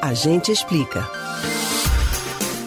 A gente explica.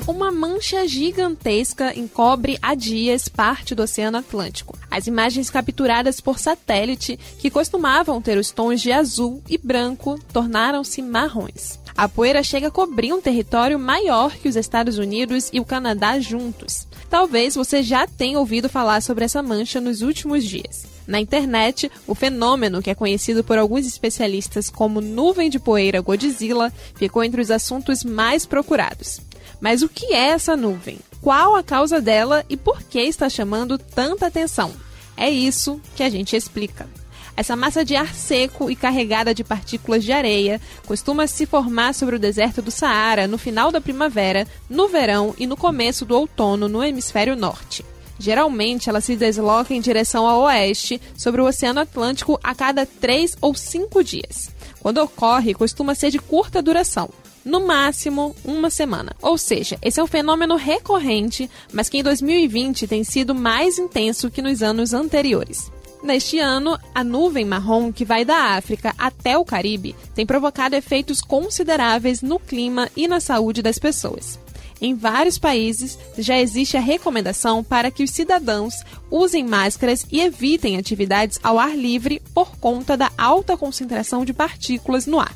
Uma mancha gigantesca encobre há dias parte do Oceano Atlântico. As imagens capturadas por satélite, que costumavam ter os tons de azul e branco, tornaram-se marrons. A poeira chega a cobrir um território maior que os Estados Unidos e o Canadá juntos. Talvez você já tenha ouvido falar sobre essa mancha nos últimos dias. Na internet, o fenômeno, que é conhecido por alguns especialistas como nuvem de poeira Godzilla, ficou entre os assuntos mais procurados. Mas o que é essa nuvem? Qual a causa dela e por que está chamando tanta atenção? É isso que a gente explica. Essa massa de ar seco e carregada de partículas de areia costuma se formar sobre o deserto do Saara no final da primavera, no verão e no começo do outono no hemisfério norte. Geralmente, ela se desloca em direção ao oeste, sobre o Oceano Atlântico, a cada três ou cinco dias. Quando ocorre, costuma ser de curta duração, no máximo uma semana. Ou seja, esse é um fenômeno recorrente, mas que em 2020 tem sido mais intenso que nos anos anteriores. Neste ano, a nuvem marrom que vai da África até o Caribe tem provocado efeitos consideráveis no clima e na saúde das pessoas. Em vários países já existe a recomendação para que os cidadãos usem máscaras e evitem atividades ao ar livre por conta da alta concentração de partículas no ar.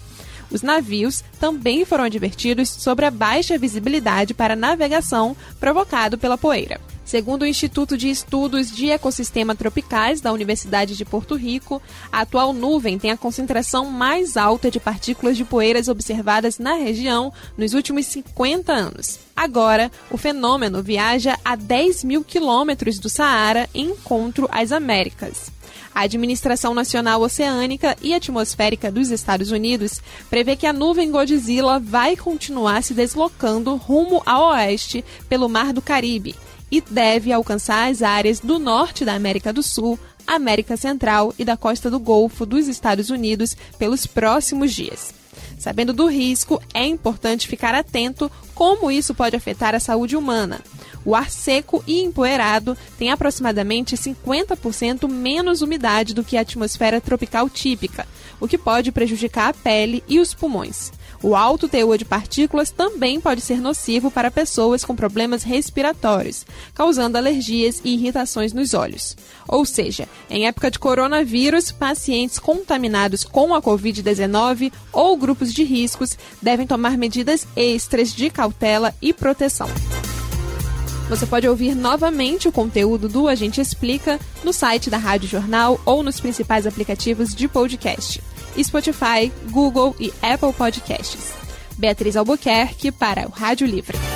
Os navios também foram advertidos sobre a baixa visibilidade para navegação provocado pela poeira. Segundo o Instituto de Estudos de Ecossistema Tropicais da Universidade de Porto Rico, a atual nuvem tem a concentração mais alta de partículas de poeiras observadas na região nos últimos 50 anos. Agora, o fenômeno viaja a 10 mil quilômetros do Saara em encontro às Américas. A Administração Nacional Oceânica e Atmosférica dos Estados Unidos prevê que a nuvem Godzilla vai continuar se deslocando rumo ao oeste pelo Mar do Caribe e deve alcançar as áreas do norte da América do Sul, América Central e da costa do Golfo dos Estados Unidos pelos próximos dias. Sabendo do risco, é importante ficar atento como isso pode afetar a saúde humana. O ar seco e empoeirado tem aproximadamente 50% menos umidade do que a atmosfera tropical típica, o que pode prejudicar a pele e os pulmões. O alto teor de partículas também pode ser nocivo para pessoas com problemas respiratórios, causando alergias e irritações nos olhos. Ou seja, em época de coronavírus, pacientes contaminados com a Covid-19 ou grupos de riscos devem tomar medidas extras de cautela e proteção. Você pode ouvir novamente o conteúdo do A Gente Explica no site da Rádio Jornal ou nos principais aplicativos de podcast. Spotify, Google e Apple Podcasts. Beatriz Albuquerque para o Rádio Livre.